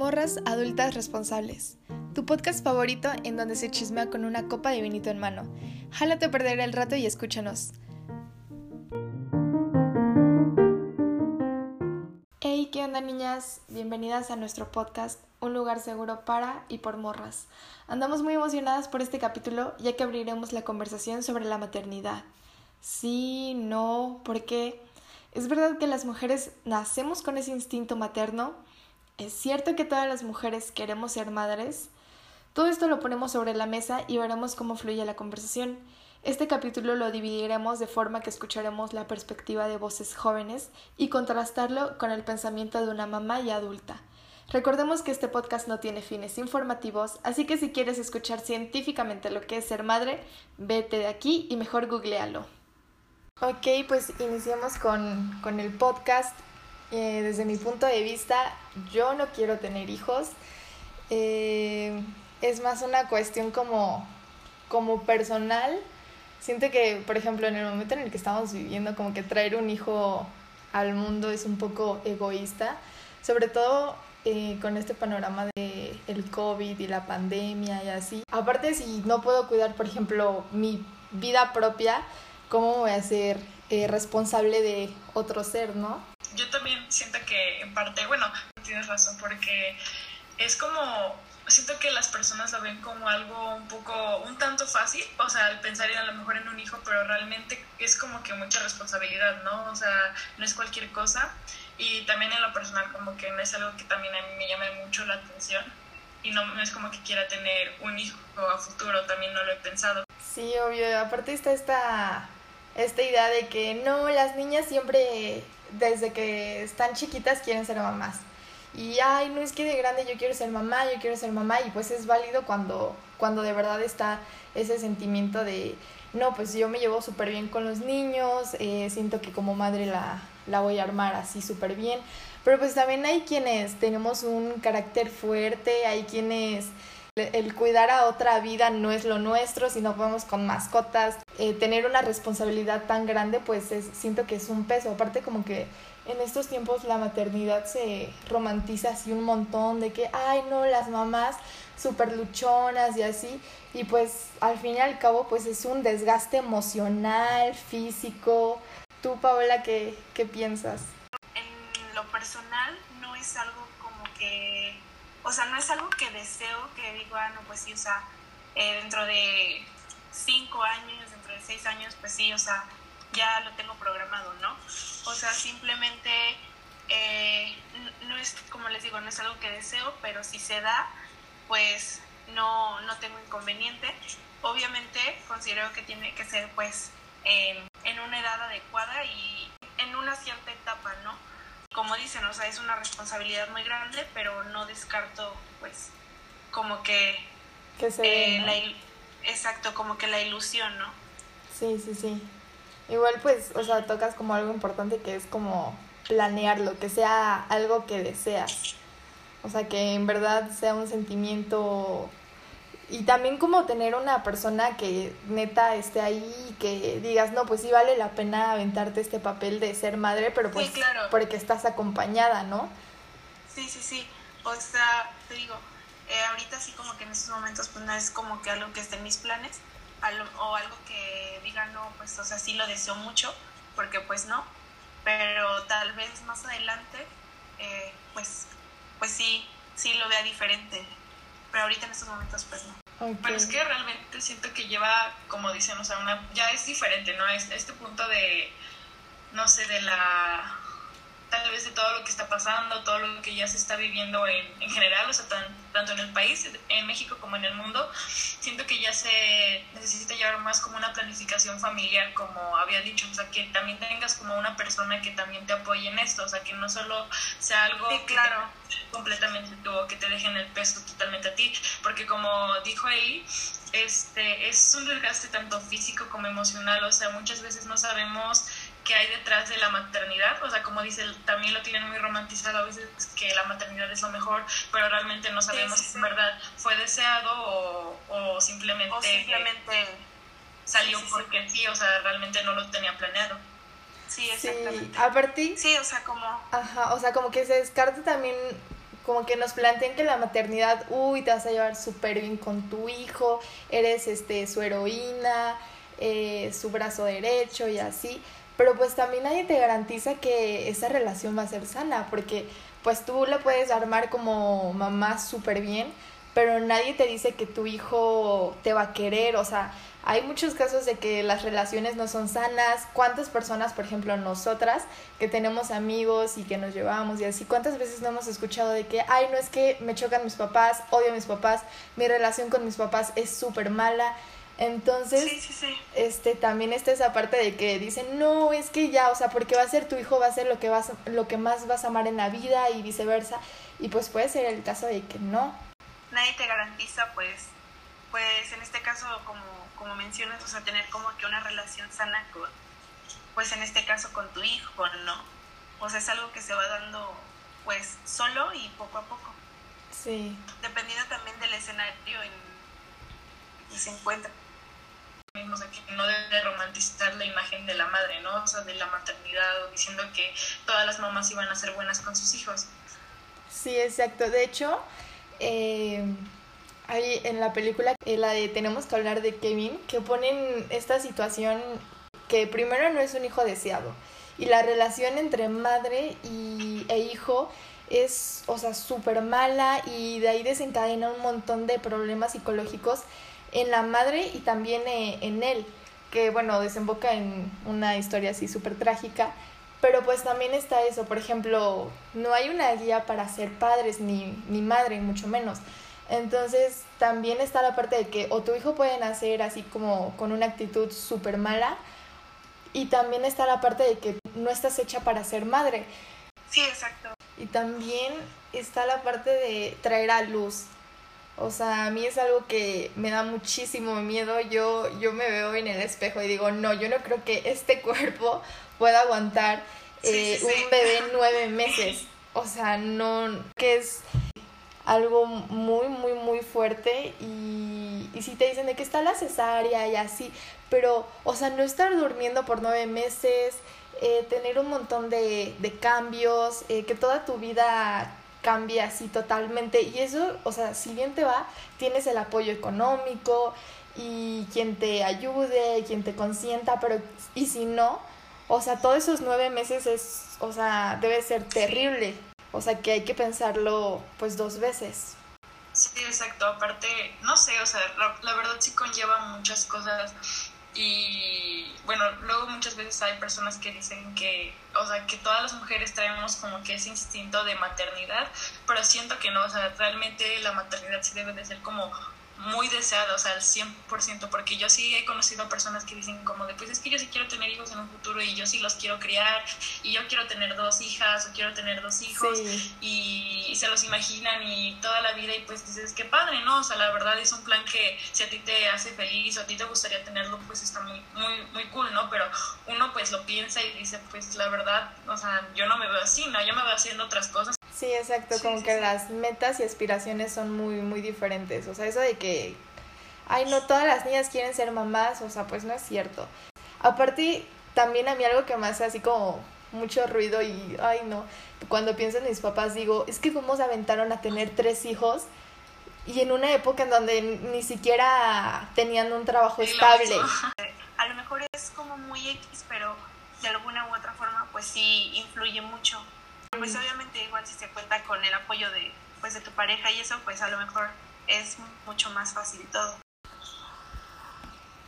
Morras Adultas Responsables, tu podcast favorito en donde se chismea con una copa de vinito en mano. Jálate a perder el rato y escúchanos. Hey, ¿qué onda niñas? Bienvenidas a nuestro podcast, un lugar seguro para y por morras. Andamos muy emocionadas por este capítulo ya que abriremos la conversación sobre la maternidad. Sí, no, ¿por qué? ¿Es verdad que las mujeres nacemos con ese instinto materno? ¿Es cierto que todas las mujeres queremos ser madres? Todo esto lo ponemos sobre la mesa y veremos cómo fluye la conversación. Este capítulo lo dividiremos de forma que escucharemos la perspectiva de voces jóvenes y contrastarlo con el pensamiento de una mamá y adulta. Recordemos que este podcast no tiene fines informativos, así que si quieres escuchar científicamente lo que es ser madre, vete de aquí y mejor googlealo. Ok, pues iniciamos con, con el podcast. Eh, desde mi punto de vista, yo no quiero tener hijos. Eh, es más una cuestión como, como personal. Siento que, por ejemplo, en el momento en el que estamos viviendo, como que traer un hijo al mundo es un poco egoísta, sobre todo eh, con este panorama de COVID y la pandemia y así. Aparte, si no puedo cuidar, por ejemplo, mi vida propia, ¿cómo voy a ser responsable de otro ser, no? Yo también siento que en parte, bueno, tienes razón, porque es como, siento que las personas lo ven como algo un poco, un tanto fácil, o sea, al pensar a lo mejor en un hijo, pero realmente es como que mucha responsabilidad, ¿no? O sea, no es cualquier cosa. Y también en lo personal como que no es algo que también a mí me llame mucho la atención. Y no, no es como que quiera tener un hijo a futuro, también no lo he pensado. Sí, obvio. Aparte está esta, esta idea de que no, las niñas siempre desde que están chiquitas quieren ser mamás. Y, ay, no es que de grande yo quiero ser mamá, yo quiero ser mamá, y pues es válido cuando, cuando de verdad está ese sentimiento de, no, pues yo me llevo súper bien con los niños, eh, siento que como madre la, la voy a armar así súper bien. Pero pues también hay quienes tenemos un carácter fuerte, hay quienes el cuidar a otra vida no es lo nuestro, si no podemos con mascotas, eh, tener una responsabilidad tan grande, pues es, siento que es un peso. Aparte como que en estos tiempos la maternidad se romantiza así un montón de que, ay no, las mamás súper luchonas y así. Y pues al fin y al cabo pues es un desgaste emocional, físico. Tú, Paola, ¿qué, qué piensas? En lo personal no es algo como que o sea, no es algo que deseo, que digo, ah, no, pues sí, o sea, eh, dentro de cinco años, dentro de seis años, pues sí, o sea, ya lo tengo programado, ¿no? O sea, simplemente eh, no es, como les digo, no es algo que deseo, pero si se da, pues no, no tengo inconveniente. Obviamente considero que tiene que ser pues en una edad adecuada y en una cierta etapa, ¿no? Como dicen, o sea, es una responsabilidad muy grande, pero no descarto, pues, como que... Que se eh, Exacto, como que la ilusión, ¿no? Sí, sí, sí. Igual, pues, o sea, tocas como algo importante que es como planearlo, que sea algo que deseas. O sea, que en verdad sea un sentimiento y también como tener una persona que neta esté ahí y que digas, no, pues sí vale la pena aventarte este papel de ser madre, pero pues claro. porque estás acompañada, ¿no? Sí, sí, sí. O sea, te digo, eh, ahorita sí como que en estos momentos pues no es como que algo que esté en mis planes o algo que diga, no, pues o sea, sí lo deseo mucho, porque pues no, pero tal vez más adelante, eh, pues, pues sí, sí lo vea diferente pero ahorita en estos momentos pues no. Pero es que realmente siento que lleva, como dicen, o sea, una, ya es diferente, ¿no? Es este punto de, no sé, de la tal vez de todo lo que está pasando, todo lo que ya se está viviendo en, en general, o sea, tanto en el país, en México como en el mundo, siento que ya se necesita llevar más como una planificación familiar, como había dicho, o sea, que también tengas como una persona que también te apoye en esto, o sea, que no solo sea algo claro. completamente tú o que te dejen el peso totalmente a ti, porque como dijo Eli, este, es un desgaste tanto físico como emocional, o sea, muchas veces no sabemos que hay detrás de la maternidad, o sea, como dice, también lo tienen muy romantizado a veces que la maternidad es lo mejor, pero realmente no sabemos si en verdad fue deseado o, o simplemente, salió porque sí, o sea, realmente no lo tenía planeado. Sí, exactamente. Sí, aparte... Sí, o sea, como... Ajá, o sea, como que se descarta también como que nos plantean que la maternidad, uy, te vas a llevar súper bien con tu hijo, eres este, su heroína, eh, su brazo derecho y así, pero pues también nadie te garantiza que esa relación va a ser sana, porque pues tú la puedes armar como mamá súper bien, pero nadie te dice que tu hijo te va a querer, o sea, hay muchos casos de que las relaciones no son sanas. ¿Cuántas personas, por ejemplo, nosotras, que tenemos amigos y que nos llevamos y así, cuántas veces no hemos escuchado de que, ay, no es que me chocan mis papás, odio a mis papás, mi relación con mis papás es súper mala? Entonces, este también está esa parte de que dicen, "No, es que ya, o sea, porque va a ser tu hijo va a ser lo que vas lo que más vas a amar en la vida y viceversa." Y pues puede ser el caso de que no. Nadie te garantiza pues pues en este caso como como mencionas, o sea, tener como que una relación sana con pues en este caso con tu hijo, ¿no? O sea, es algo que se va dando pues solo y poco a poco. Sí. Dependiendo también del escenario en que se encuentra que no debe romantizar la imagen de la madre, ¿no? O sea, de la maternidad, o diciendo que todas las mamás iban a ser buenas con sus hijos. Sí, exacto. De hecho, eh, hay en la película, eh, la de Tenemos que hablar de Kevin, que ponen esta situación que primero no es un hijo deseado. Y la relación entre madre y, e hijo es, o sea, súper mala y de ahí desencadena un montón de problemas psicológicos en la madre y también eh, en él, que bueno, desemboca en una historia así súper trágica, pero pues también está eso, por ejemplo, no hay una guía para ser padres ni, ni madre, mucho menos. Entonces también está la parte de que o tu hijo puede nacer así como con una actitud súper mala y también está la parte de que no estás hecha para ser madre. Sí, exacto. Y también está la parte de traer a luz o sea, a mí es algo que me da muchísimo miedo. Yo, yo me veo en el espejo y digo, no, yo no creo que este cuerpo pueda aguantar eh, un bebé nueve meses. O sea, no, que es algo muy, muy, muy fuerte y, y si te dicen de que está la cesárea y así, pero, o sea, no estar durmiendo por nueve meses, eh, tener un montón de, de cambios, eh, que toda tu vida cambia así totalmente. Y eso, o sea, si bien te va, tienes el apoyo económico y quien te ayude, quien te consienta, pero y si no, o sea, todos esos nueve meses es, o sea, debe ser terrible. O sea, que hay que pensarlo pues dos veces. Sí, exacto. Aparte, no sé, o sea, la verdad sí conlleva muchas cosas y bueno, luego muchas veces hay personas que dicen que, o sea, que todas las mujeres traemos como que ese instinto de maternidad, pero siento que no, o sea, realmente la maternidad sí debe de ser como muy deseada, o sea, al 100%, porque yo sí he conocido personas que dicen como de, pues es que yo sí quiero tener hijos en un futuro y yo sí los quiero criar y yo quiero tener dos hijas o quiero tener dos hijos y, se los imaginan y toda la vida y pues dices, qué padre, ¿no? O sea, la verdad es un plan que si a ti te hace feliz o a ti te gustaría tenerlo, pues está muy, muy, muy cool, ¿no? Pero uno pues lo piensa y dice, pues la verdad, o sea, yo no me veo así, ¿no? Yo me veo haciendo otras cosas. Sí, exacto, como que las metas y aspiraciones son muy, muy diferentes. O sea, eso de que, ay, no, todas las niñas quieren ser mamás, o sea, pues no es cierto. Aparte, también a mí algo que me hace así como mucho ruido y, ay, no, cuando pienso en mis papás digo, es que cómo se aventaron a tener tres hijos y en una época en donde ni siquiera tenían un trabajo estable. A lo mejor es como muy X, pero de alguna u otra forma, pues sí influye mucho pues obviamente igual si se cuenta con el apoyo de, pues, de tu pareja y eso, pues a lo mejor es mucho más fácil todo.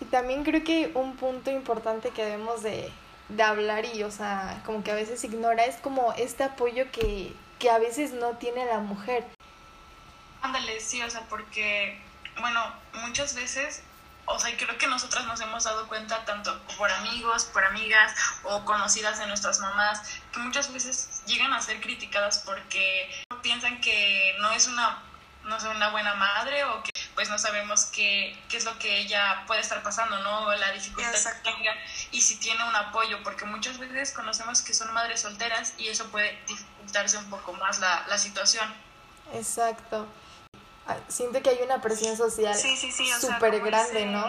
Y también creo que un punto importante que debemos de, de hablar y, o sea, como que a veces ignora es como este apoyo que, que a veces no tiene la mujer. Ándale, sí, o sea, porque, bueno, muchas veces o sea, creo que nosotras nos hemos dado cuenta tanto por amigos, por amigas o conocidas de nuestras mamás, que muchas veces llegan a ser criticadas porque piensan que no es una, no sé, una buena madre o que pues no sabemos qué, qué es lo que ella puede estar pasando, ¿no? La dificultad que tenga y si tiene un apoyo, porque muchas veces conocemos que son madres solteras y eso puede dificultarse un poco más la, la situación. Exacto siento que hay una presión social súper grande, ¿no?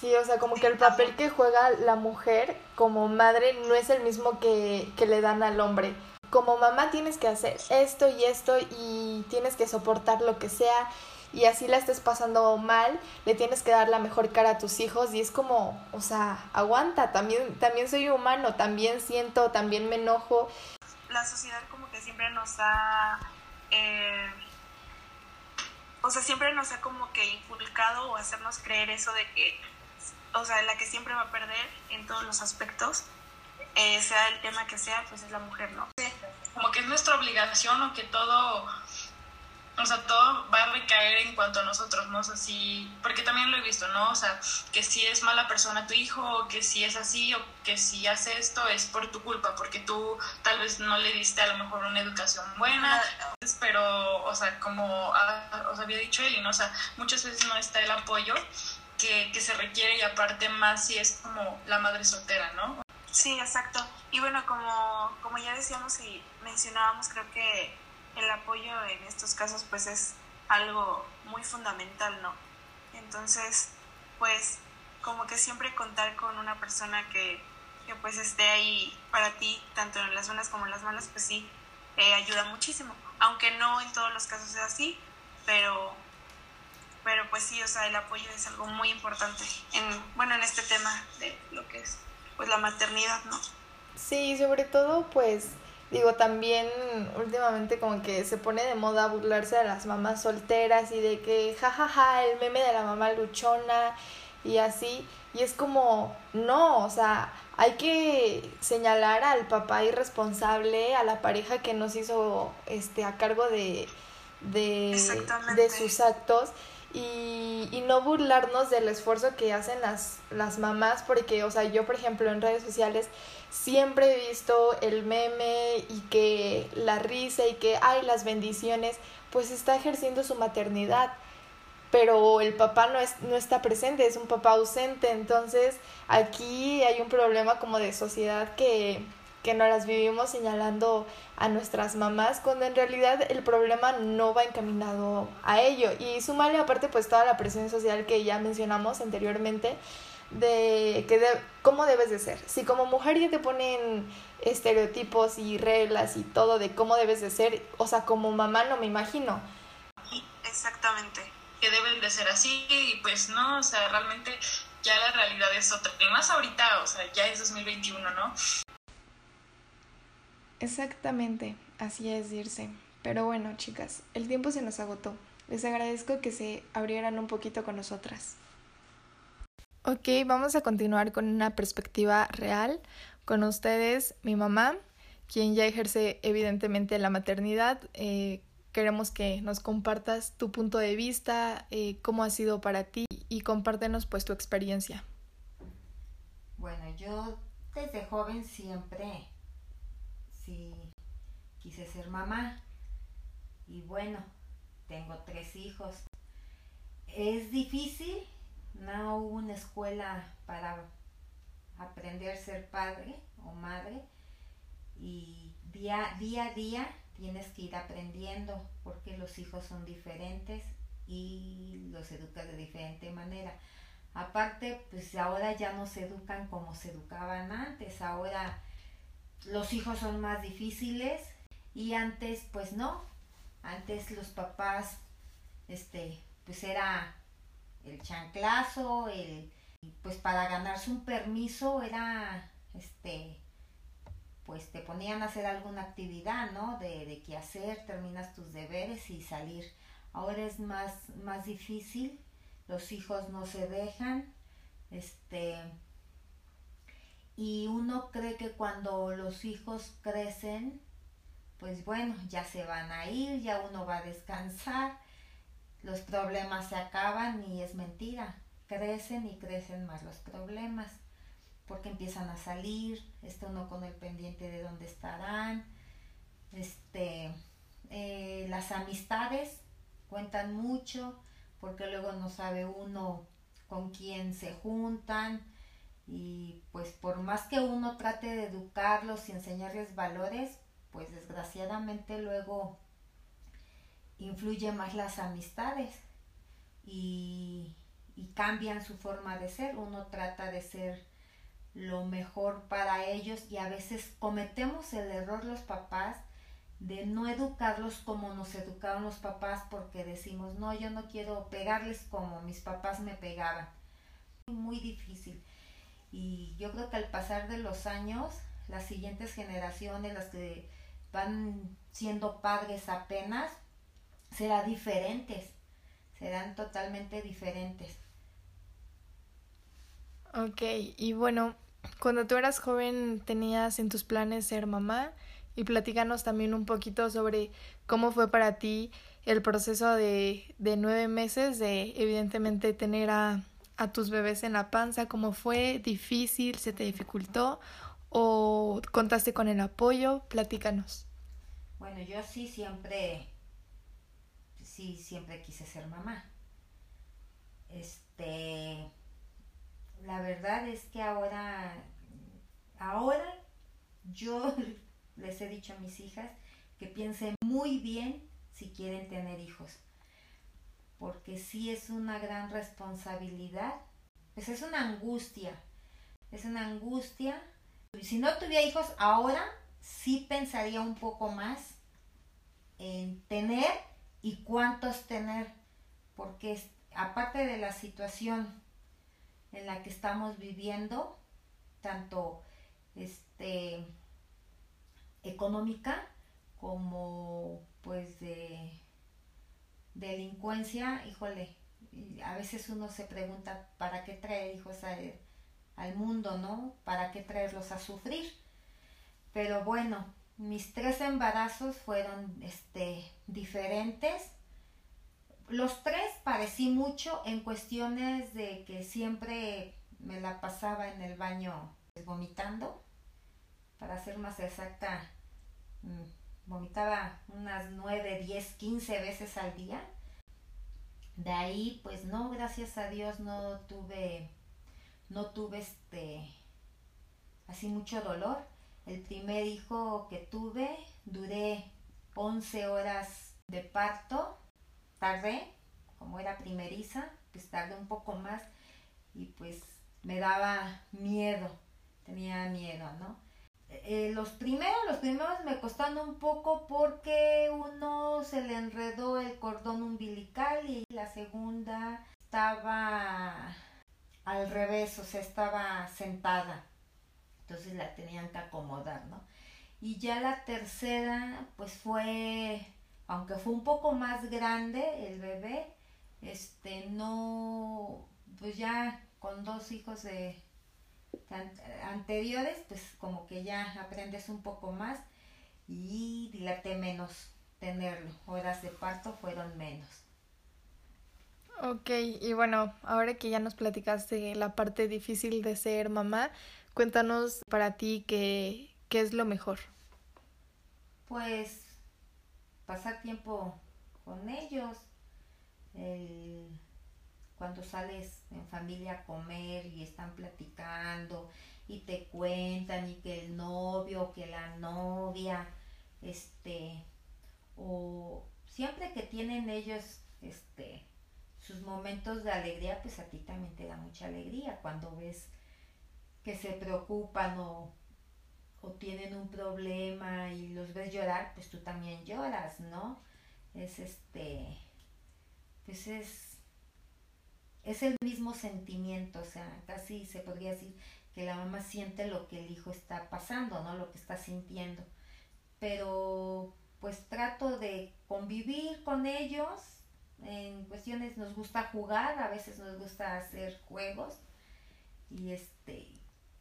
Sí, o sea, como que el papel que juega la mujer como madre no es el mismo que, que le dan al hombre. como mamá tienes que hacer esto y esto y tienes que soportar lo que sea y así la estés pasando mal, le tienes que dar la mejor cara a tus hijos y es como, o sea, aguanta, también, también soy humano, también siento, también me enojo. La sociedad como que siempre nos ha, eh, o sea, siempre nos ha como que inculcado o hacernos creer eso de que, o sea, la que siempre va a perder en todos los aspectos, eh, sea el tema que sea, pues es la mujer, ¿no? Como que es nuestra obligación o que todo o sea, todo va a recaer en cuanto a nosotros, ¿no? O sea, porque también lo he visto, ¿no? O sea, que si es mala persona tu hijo, o que si es así, o que si hace esto es por tu culpa, porque tú tal vez no le diste a lo mejor una educación buena, pero, o sea, como os había dicho Eli, ¿no? O sea, muchas veces no está el apoyo que, que se requiere y aparte más si es como la madre soltera, ¿no? Sí, exacto. Y bueno, como, como ya decíamos y mencionábamos, creo que el apoyo en estos casos pues es algo muy fundamental, ¿no? Entonces, pues como que siempre contar con una persona que, pues esté ahí para ti, tanto en las buenas como en las malas, pues sí, eh, ayuda muchísimo. Aunque no en todos los casos sea así, pero, pero pues sí, o sea, el apoyo es algo muy importante en, bueno, en este tema de lo que es pues la maternidad, ¿no? Sí, sobre todo pues Digo, también últimamente como que se pone de moda burlarse de las mamás solteras y de que jajaja, ja, ja, el meme de la mamá luchona y así. Y es como, no, o sea, hay que señalar al papá irresponsable, a la pareja que nos hizo este a cargo de, de, de sus actos y, y, no burlarnos del esfuerzo que hacen las, las mamás, porque, o sea, yo, por ejemplo, en redes sociales siempre he visto el meme y que la risa y que, hay las bendiciones, pues está ejerciendo su maternidad, pero el papá no, es, no está presente, es un papá ausente, entonces aquí hay un problema como de sociedad que que no las vivimos señalando a nuestras mamás cuando en realidad el problema no va encaminado a ello y sumarle aparte pues toda la presión social que ya mencionamos anteriormente de que de, cómo debes de ser. Si como mujer ya te ponen estereotipos y reglas y todo de cómo debes de ser, o sea, como mamá no me imagino. Exactamente. Que deben de ser así y pues no, o sea, realmente ya la realidad es otra. Y más ahorita, o sea, ya es 2021, ¿no? Exactamente, así es irse. Pero bueno, chicas, el tiempo se nos agotó. Les agradezco que se abrieran un poquito con nosotras. Ok, vamos a continuar con una perspectiva real. Con ustedes, mi mamá, quien ya ejerce evidentemente la maternidad. Eh, queremos que nos compartas tu punto de vista, eh, cómo ha sido para ti y compártenos pues tu experiencia. Bueno, yo desde joven siempre sí quise ser mamá. Y bueno, tengo tres hijos. Es difícil, no hubo una escuela para aprender a ser padre o madre y día, día a día tienes que ir aprendiendo porque los hijos son diferentes y los educas de diferente manera. Aparte, pues ahora ya no se educan como se educaban antes, ahora los hijos son más difíciles y antes pues no, antes los papás, este, pues era el chanclazo, el, pues para ganarse un permiso era, este, pues te ponían a hacer alguna actividad, ¿no? De, de qué hacer, terminas tus deberes y salir. Ahora es más, más difícil, los hijos no se dejan, este, y uno cree que cuando los hijos crecen, pues bueno, ya se van a ir, ya uno va a descansar, los problemas se acaban y es mentira, crecen y crecen más los problemas, porque empiezan a salir, está uno con el pendiente de dónde estarán, este, eh, las amistades cuentan mucho, porque luego no sabe uno con quién se juntan, y pues por más que uno trate de educarlos y enseñarles valores, pues desgraciadamente luego influye más las amistades y, cambian su forma de ser. Uno trata de ser lo mejor para ellos y a veces cometemos el error los papás de no educarlos como nos educaron los papás porque decimos, no, yo no quiero pegarles como mis papás me pegaban. Muy difícil. Y yo creo que al pasar de los años, las siguientes generaciones, las que van siendo padres apenas, serán diferentes, serán totalmente diferentes. Ok, y bueno, cuando tú eras joven tenías en tus planes ser mamá y platícanos también un poquito sobre cómo fue para ti el proceso de, de nueve meses de evidentemente tener a, a tus bebés en la panza, cómo fue, difícil, se te dificultó o contaste con el apoyo, platícanos. Bueno, yo sí siempre, sí siempre quise ser mamá. Este, la verdad es que ahora, ahora yo les he dicho a mis hijas que piensen muy bien si quieren tener hijos, porque sí es una gran responsabilidad, pues es una angustia, es una angustia. Si no tuviera hijos ahora, sí pensaría un poco más en tener y cuántos tener, porque aparte de la situación en la que estamos viviendo, tanto este económica como pues de delincuencia, híjole, a veces uno se pregunta para qué traer hijos al mundo, ¿no? ¿Para qué traerlos a sufrir? Pero bueno, mis tres embarazos fueron este diferentes. Los tres parecí mucho en cuestiones de que siempre me la pasaba en el baño vomitando. Para ser más exacta, Mm, vomitaba unas 9, 10, 15 veces al día. De ahí, pues no, gracias a Dios no tuve, no tuve este, así mucho dolor. El primer hijo que tuve, duré 11 horas de parto, tardé, como era primeriza, pues tardé un poco más y pues me daba miedo, tenía miedo, ¿no? Eh, los primeros, los primeros me costaron un poco porque uno se le enredó el cordón umbilical y la segunda estaba al revés, o sea, estaba sentada. Entonces la tenían que acomodar, ¿no? Y ya la tercera, pues fue, aunque fue un poco más grande el bebé, este, no, pues ya con dos hijos de anteriores, pues como que ya aprendes un poco más y dilate menos tenerlo. Horas de parto fueron menos. Ok, y bueno, ahora que ya nos platicaste la parte difícil de ser mamá, cuéntanos para ti qué, qué es lo mejor. Pues pasar tiempo con ellos, el cuando sales en familia a comer y están platicando y te cuentan y que el novio, que la novia, este, o siempre que tienen ellos, este, sus momentos de alegría, pues a ti también te da mucha alegría cuando ves que se preocupan o, o tienen un problema y los ves llorar, pues tú también lloras, ¿no? Es este, pues es es el mismo sentimiento, o sea, casi se podría decir que la mamá siente lo que el hijo está pasando, ¿no? Lo que está sintiendo. Pero pues trato de convivir con ellos. En cuestiones nos gusta jugar, a veces nos gusta hacer juegos. Y este,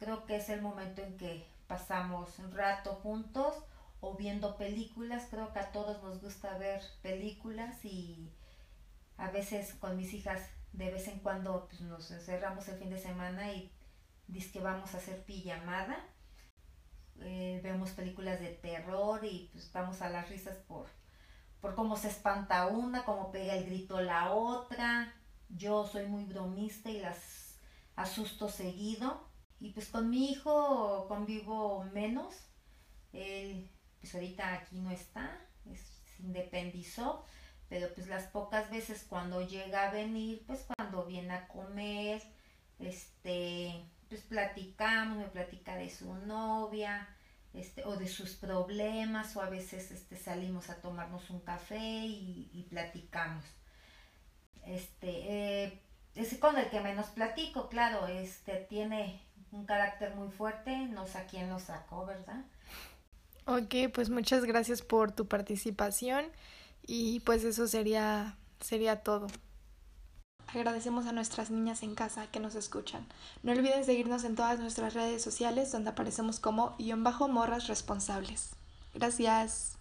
creo que es el momento en que pasamos un rato juntos o viendo películas. Creo que a todos nos gusta ver películas y a veces con mis hijas de vez en cuando pues, nos encerramos el fin de semana y que vamos a hacer pijamada. Eh, vemos películas de terror y pues vamos a las risas por, por cómo se espanta una, cómo pega el grito la otra. Yo soy muy bromista y las asusto seguido. Y pues con mi hijo convivo menos. Él pues ahorita aquí no está, se independizó pero pues las pocas veces cuando llega a venir, pues cuando viene a comer, este, pues platicamos, me platica de su novia, este, o de sus problemas, o a veces este, salimos a tomarnos un café y, platicamos. Este, eh, es con el que menos platico, claro, este, tiene un carácter muy fuerte, no sé a quién lo sacó, ¿verdad? Ok, pues muchas gracias por tu participación y pues eso sería, sería todo. Agradecemos a nuestras niñas en casa que nos escuchan. No olviden seguirnos en todas nuestras redes sociales donde aparecemos como guion bajo morras responsables. Gracias.